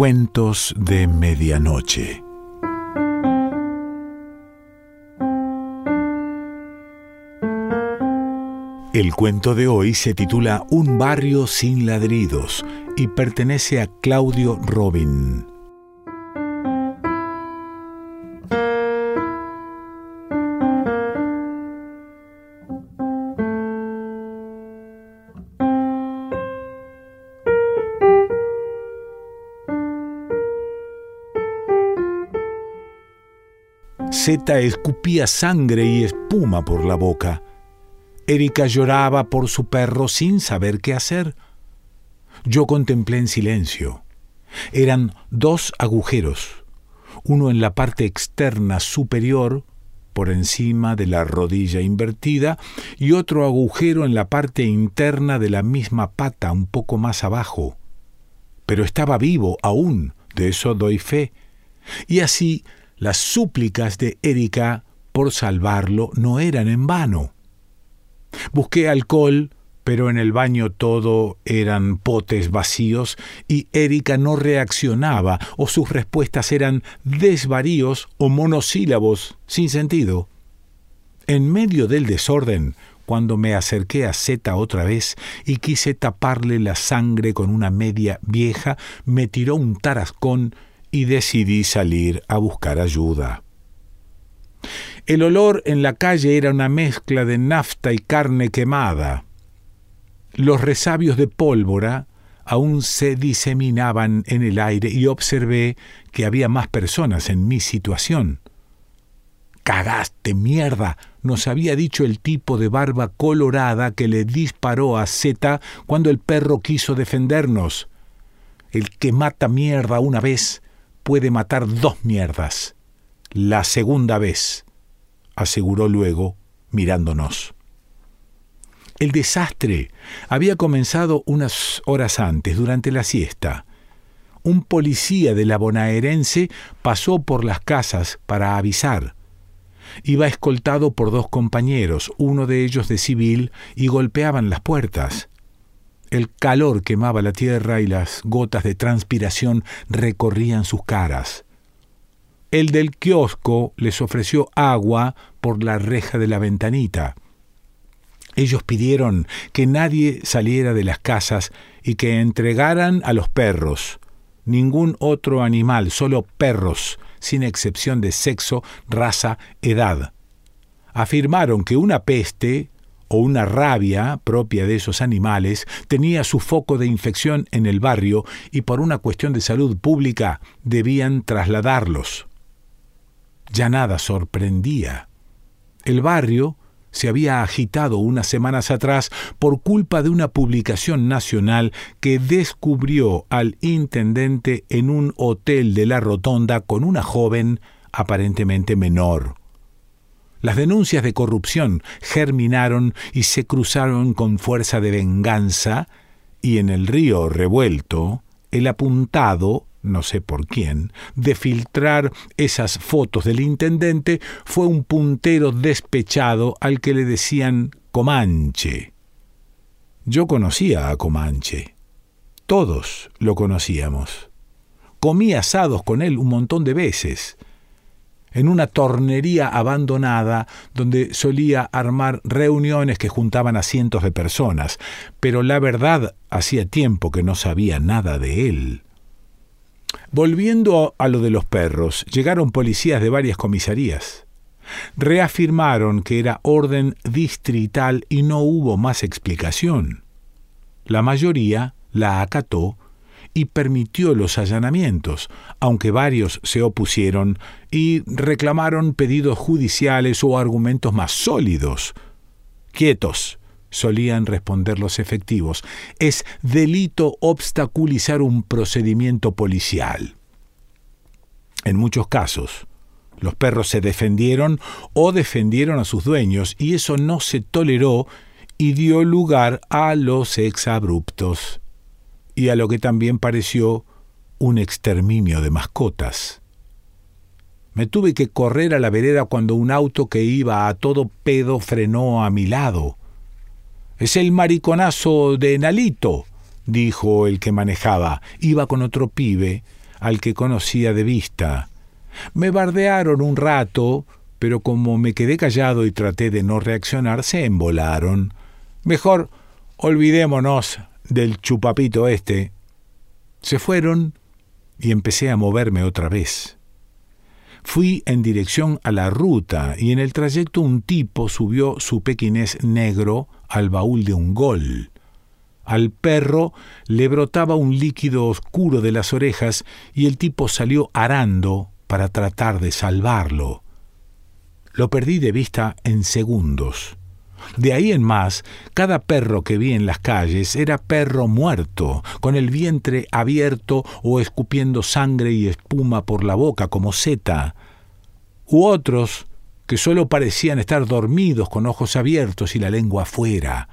Cuentos de Medianoche. El cuento de hoy se titula Un barrio sin ladridos y pertenece a Claudio Robin. Zeta escupía sangre y espuma por la boca. Erika lloraba por su perro sin saber qué hacer. Yo contemplé en silencio. Eran dos agujeros, uno en la parte externa superior, por encima de la rodilla invertida, y otro agujero en la parte interna de la misma pata, un poco más abajo. Pero estaba vivo aún, de eso doy fe. Y así las súplicas de Erika por salvarlo no eran en vano. Busqué alcohol, pero en el baño todo eran potes vacíos y Erika no reaccionaba o sus respuestas eran desvaríos o monosílabos sin sentido. En medio del desorden, cuando me acerqué a Zeta otra vez y quise taparle la sangre con una media vieja, me tiró un tarascón y decidí salir a buscar ayuda. El olor en la calle era una mezcla de nafta y carne quemada. Los resabios de pólvora aún se diseminaban en el aire y observé que había más personas en mi situación. Cagaste, mierda, nos había dicho el tipo de barba colorada que le disparó a Zeta cuando el perro quiso defendernos. El que mata mierda una vez puede matar dos mierdas. La segunda vez, aseguró luego, mirándonos. El desastre había comenzado unas horas antes, durante la siesta. Un policía de la bonaerense pasó por las casas para avisar. Iba escoltado por dos compañeros, uno de ellos de civil, y golpeaban las puertas. El calor quemaba la tierra y las gotas de transpiración recorrían sus caras. El del kiosco les ofreció agua por la reja de la ventanita. Ellos pidieron que nadie saliera de las casas y que entregaran a los perros. Ningún otro animal, solo perros, sin excepción de sexo, raza, edad. Afirmaron que una peste, o una rabia propia de esos animales tenía su foco de infección en el barrio y por una cuestión de salud pública debían trasladarlos. Ya nada sorprendía. El barrio se había agitado unas semanas atrás por culpa de una publicación nacional que descubrió al intendente en un hotel de la Rotonda con una joven aparentemente menor. Las denuncias de corrupción germinaron y se cruzaron con fuerza de venganza, y en el río revuelto, el apuntado, no sé por quién, de filtrar esas fotos del intendente fue un puntero despechado al que le decían Comanche. Yo conocía a Comanche. Todos lo conocíamos. Comí asados con él un montón de veces en una tornería abandonada donde solía armar reuniones que juntaban a cientos de personas, pero la verdad hacía tiempo que no sabía nada de él. Volviendo a lo de los perros, llegaron policías de varias comisarías. Reafirmaron que era orden distrital y no hubo más explicación. La mayoría la acató y permitió los allanamientos, aunque varios se opusieron y reclamaron pedidos judiciales o argumentos más sólidos. Quietos, solían responder los efectivos. Es delito obstaculizar un procedimiento policial. En muchos casos, los perros se defendieron o defendieron a sus dueños y eso no se toleró y dio lugar a los exabruptos y a lo que también pareció un exterminio de mascotas. Me tuve que correr a la vereda cuando un auto que iba a todo pedo frenó a mi lado. Es el mariconazo de Nalito, dijo el que manejaba. Iba con otro pibe, al que conocía de vista. Me bardearon un rato, pero como me quedé callado y traté de no reaccionar, se embolaron. Mejor olvidémonos del chupapito este. Se fueron y empecé a moverme otra vez. Fui en dirección a la ruta y en el trayecto un tipo subió su pequinés negro al baúl de un gol. Al perro le brotaba un líquido oscuro de las orejas y el tipo salió arando para tratar de salvarlo. Lo perdí de vista en segundos. De ahí en más, cada perro que vi en las calles era perro muerto, con el vientre abierto o escupiendo sangre y espuma por la boca como seta, u otros que solo parecían estar dormidos con ojos abiertos y la lengua afuera.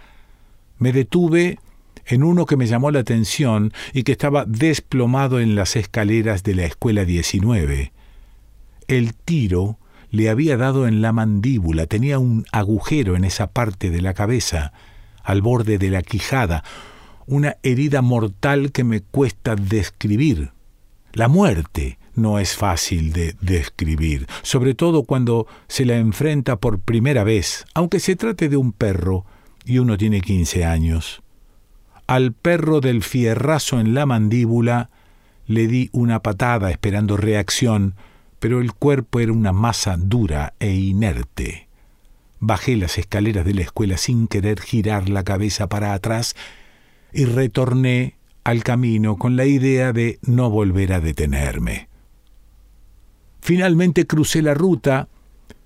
Me detuve en uno que me llamó la atención y que estaba desplomado en las escaleras de la escuela 19. El tiro le había dado en la mandíbula, tenía un agujero en esa parte de la cabeza, al borde de la quijada, una herida mortal que me cuesta describir. La muerte no es fácil de describir, sobre todo cuando se la enfrenta por primera vez, aunque se trate de un perro y uno tiene quince años. Al perro del fierrazo en la mandíbula le di una patada esperando reacción, pero el cuerpo era una masa dura e inerte. Bajé las escaleras de la escuela sin querer girar la cabeza para atrás y retorné al camino con la idea de no volver a detenerme. Finalmente crucé la ruta,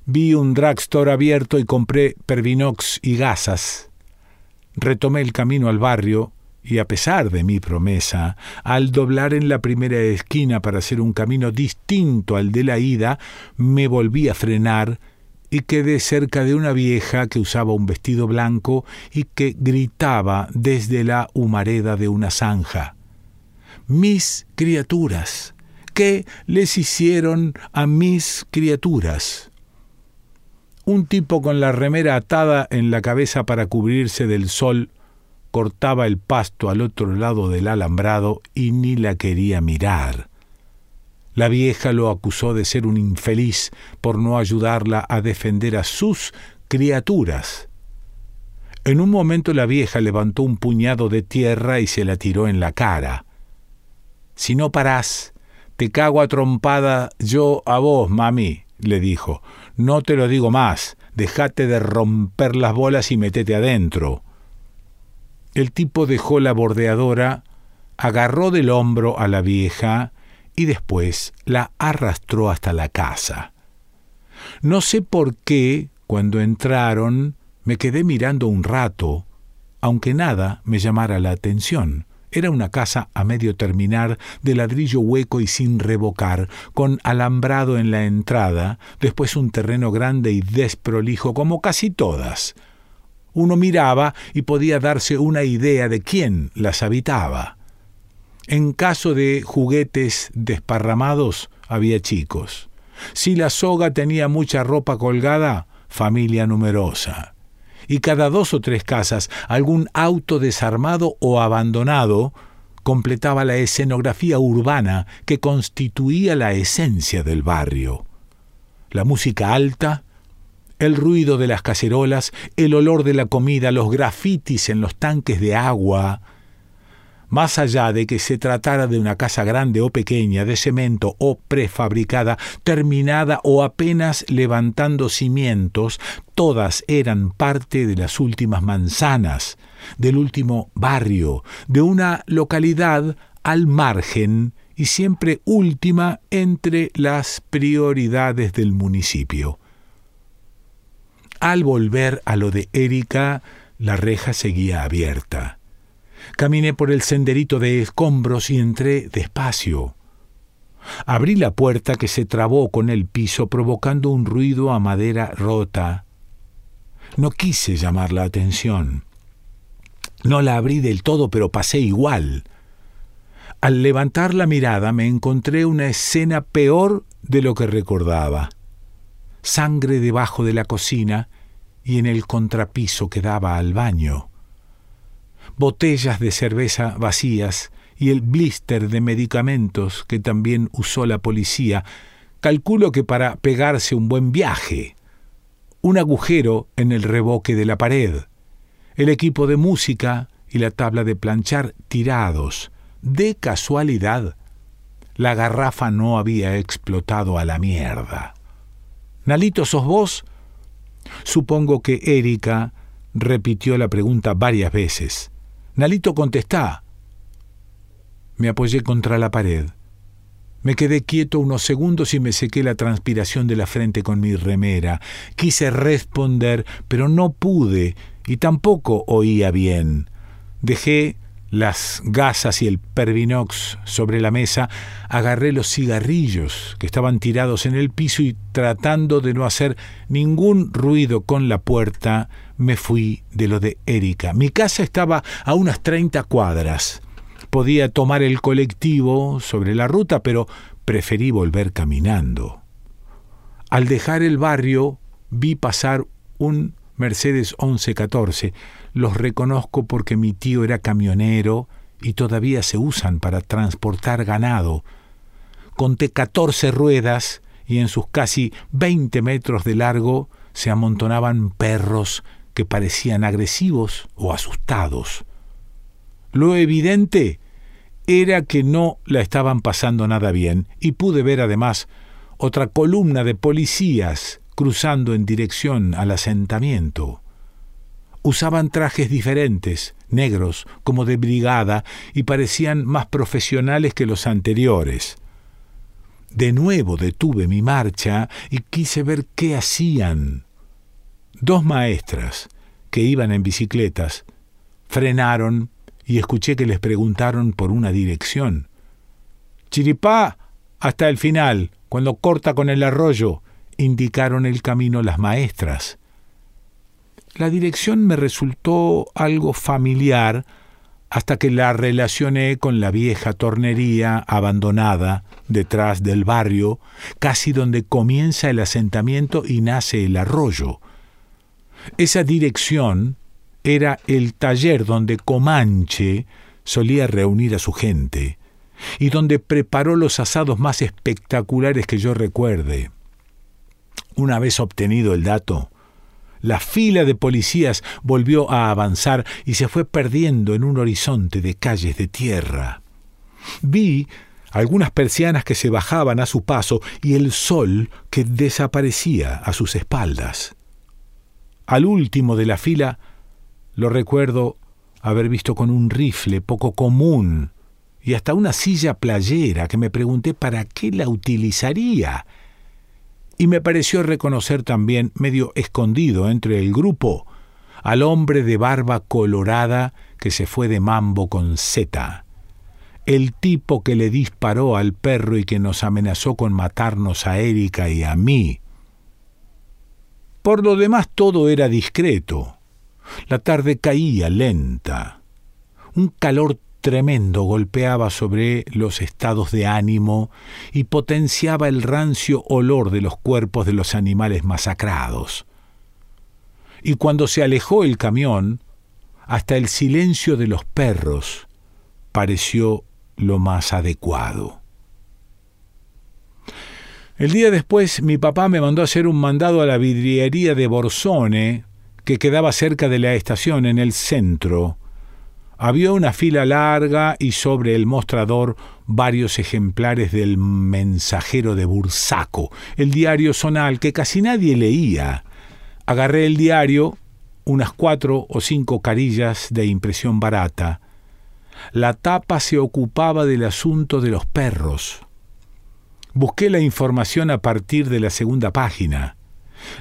vi un drugstore abierto y compré Pervinox y gasas. Retomé el camino al barrio y a pesar de mi promesa, al doblar en la primera esquina para hacer un camino distinto al de la ida, me volví a frenar y quedé cerca de una vieja que usaba un vestido blanco y que gritaba desde la humareda de una zanja. Mis criaturas. ¿Qué les hicieron a mis criaturas? Un tipo con la remera atada en la cabeza para cubrirse del sol cortaba el pasto al otro lado del alambrado y ni la quería mirar. La vieja lo acusó de ser un infeliz por no ayudarla a defender a sus criaturas. En un momento la vieja levantó un puñado de tierra y se la tiró en la cara. Si no parás, te cago a trompada yo a vos, mami, le dijo. No te lo digo más, dejate de romper las bolas y metete adentro. El tipo dejó la bordeadora, agarró del hombro a la vieja y después la arrastró hasta la casa. No sé por qué, cuando entraron, me quedé mirando un rato, aunque nada me llamara la atención. Era una casa a medio terminar, de ladrillo hueco y sin revocar, con alambrado en la entrada, después un terreno grande y desprolijo como casi todas, uno miraba y podía darse una idea de quién las habitaba. En caso de juguetes desparramados, había chicos. Si la soga tenía mucha ropa colgada, familia numerosa. Y cada dos o tres casas, algún auto desarmado o abandonado completaba la escenografía urbana que constituía la esencia del barrio. La música alta, el ruido de las cacerolas, el olor de la comida, los grafitis en los tanques de agua. Más allá de que se tratara de una casa grande o pequeña, de cemento o prefabricada, terminada o apenas levantando cimientos, todas eran parte de las últimas manzanas, del último barrio, de una localidad al margen y siempre última entre las prioridades del municipio. Al volver a lo de Erika, la reja seguía abierta. Caminé por el senderito de escombros y entré despacio. Abrí la puerta que se trabó con el piso provocando un ruido a madera rota. No quise llamar la atención. No la abrí del todo, pero pasé igual. Al levantar la mirada me encontré una escena peor de lo que recordaba sangre debajo de la cocina y en el contrapiso que daba al baño, botellas de cerveza vacías y el blister de medicamentos que también usó la policía, calculo que para pegarse un buen viaje. Un agujero en el reboque de la pared, el equipo de música y la tabla de planchar tirados. De casualidad, la garrafa no había explotado a la mierda. Nalito, ¿sos vos? Supongo que Erika repitió la pregunta varias veces. Nalito, contestá. Me apoyé contra la pared. Me quedé quieto unos segundos y me sequé la transpiración de la frente con mi remera. Quise responder, pero no pude y tampoco oía bien. Dejé las gasas y el pervinox sobre la mesa, agarré los cigarrillos que estaban tirados en el piso y tratando de no hacer ningún ruido con la puerta, me fui de lo de Erika. Mi casa estaba a unas treinta cuadras. Podía tomar el colectivo sobre la ruta, pero preferí volver caminando. Al dejar el barrio vi pasar un Mercedes 1114 los reconozco porque mi tío era camionero y todavía se usan para transportar ganado. Conté catorce ruedas y en sus casi veinte metros de largo se amontonaban perros que parecían agresivos o asustados. Lo evidente era que no la estaban pasando nada bien y pude ver además otra columna de policías cruzando en dirección al asentamiento. Usaban trajes diferentes, negros, como de brigada, y parecían más profesionales que los anteriores. De nuevo detuve mi marcha y quise ver qué hacían. Dos maestras, que iban en bicicletas, frenaron y escuché que les preguntaron por una dirección. Chiripá, hasta el final, cuando corta con el arroyo, indicaron el camino las maestras. La dirección me resultó algo familiar hasta que la relacioné con la vieja tornería abandonada detrás del barrio, casi donde comienza el asentamiento y nace el arroyo. Esa dirección era el taller donde Comanche solía reunir a su gente y donde preparó los asados más espectaculares que yo recuerde. Una vez obtenido el dato, la fila de policías volvió a avanzar y se fue perdiendo en un horizonte de calles de tierra. Vi algunas persianas que se bajaban a su paso y el sol que desaparecía a sus espaldas. Al último de la fila lo recuerdo haber visto con un rifle poco común y hasta una silla playera que me pregunté para qué la utilizaría y me pareció reconocer también, medio escondido entre el grupo, al hombre de barba colorada que se fue de mambo con Z, el tipo que le disparó al perro y que nos amenazó con matarnos a Erika y a mí. Por lo demás todo era discreto. La tarde caía lenta. Un calor tremendo golpeaba sobre los estados de ánimo y potenciaba el rancio olor de los cuerpos de los animales masacrados. Y cuando se alejó el camión, hasta el silencio de los perros pareció lo más adecuado. El día después mi papá me mandó a hacer un mandado a la vidriería de Borsone, que quedaba cerca de la estación en el centro, había una fila larga y sobre el mostrador varios ejemplares del Mensajero de Bursaco, el diario zonal que casi nadie leía. Agarré el diario, unas cuatro o cinco carillas de impresión barata. La tapa se ocupaba del asunto de los perros. Busqué la información a partir de la segunda página.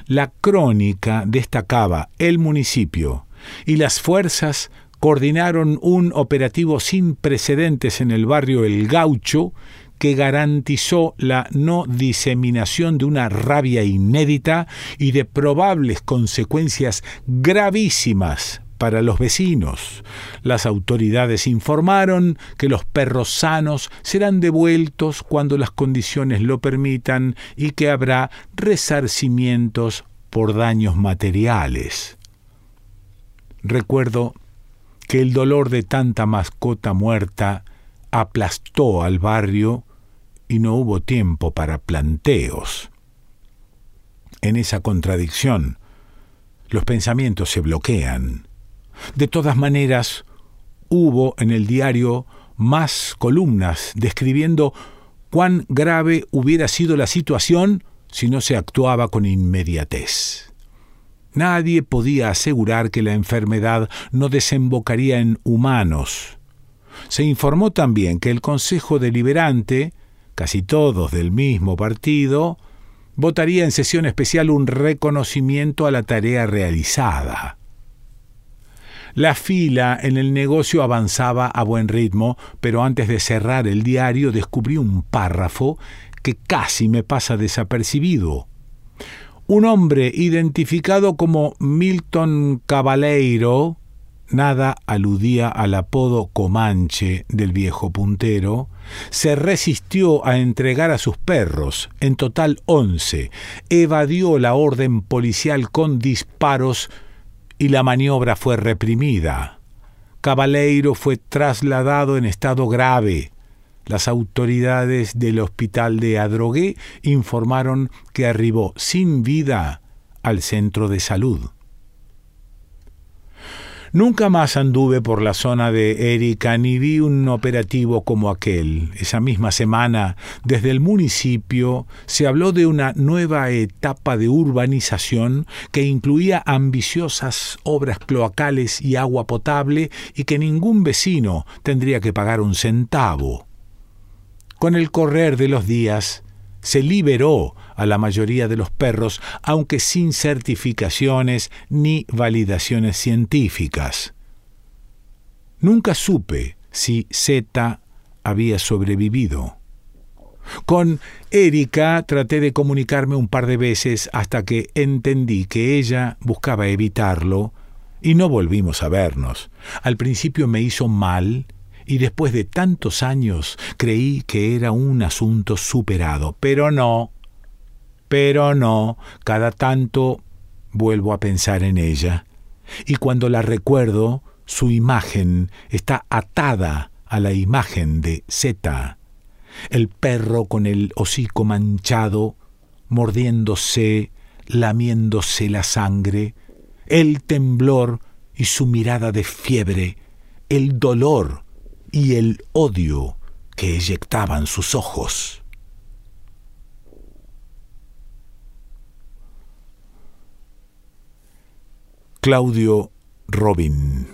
La crónica destacaba el municipio y las fuerzas coordinaron un operativo sin precedentes en el barrio El Gaucho que garantizó la no diseminación de una rabia inédita y de probables consecuencias gravísimas para los vecinos. Las autoridades informaron que los perros sanos serán devueltos cuando las condiciones lo permitan y que habrá resarcimientos por daños materiales. Recuerdo que el dolor de tanta mascota muerta aplastó al barrio y no hubo tiempo para planteos. En esa contradicción, los pensamientos se bloquean. De todas maneras, hubo en el diario más columnas describiendo cuán grave hubiera sido la situación si no se actuaba con inmediatez. Nadie podía asegurar que la enfermedad no desembocaría en humanos. Se informó también que el Consejo Deliberante, casi todos del mismo partido, votaría en sesión especial un reconocimiento a la tarea realizada. La fila en el negocio avanzaba a buen ritmo, pero antes de cerrar el diario descubrí un párrafo que casi me pasa desapercibido. Un hombre identificado como Milton Cabaleiro, nada aludía al apodo Comanche del viejo puntero, se resistió a entregar a sus perros, en total once, evadió la orden policial con disparos y la maniobra fue reprimida. Cabaleiro fue trasladado en estado grave. Las autoridades del hospital de Adrogué informaron que arribó sin vida al centro de salud. Nunca más anduve por la zona de Erika ni vi un operativo como aquel. Esa misma semana, desde el municipio, se habló de una nueva etapa de urbanización que incluía ambiciosas obras cloacales y agua potable y que ningún vecino tendría que pagar un centavo. Con el correr de los días, se liberó a la mayoría de los perros, aunque sin certificaciones ni validaciones científicas. Nunca supe si Z había sobrevivido. Con Erika traté de comunicarme un par de veces hasta que entendí que ella buscaba evitarlo y no volvimos a vernos. Al principio me hizo mal y después de tantos años creí que era un asunto superado, pero no, pero no, cada tanto vuelvo a pensar en ella, y cuando la recuerdo, su imagen está atada a la imagen de Z, el perro con el hocico manchado, mordiéndose, lamiéndose la sangre, el temblor y su mirada de fiebre, el dolor y el odio que eyectaban sus ojos. Claudio Robin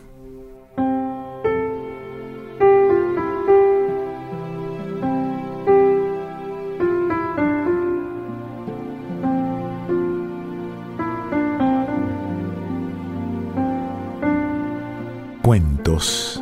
Cuentos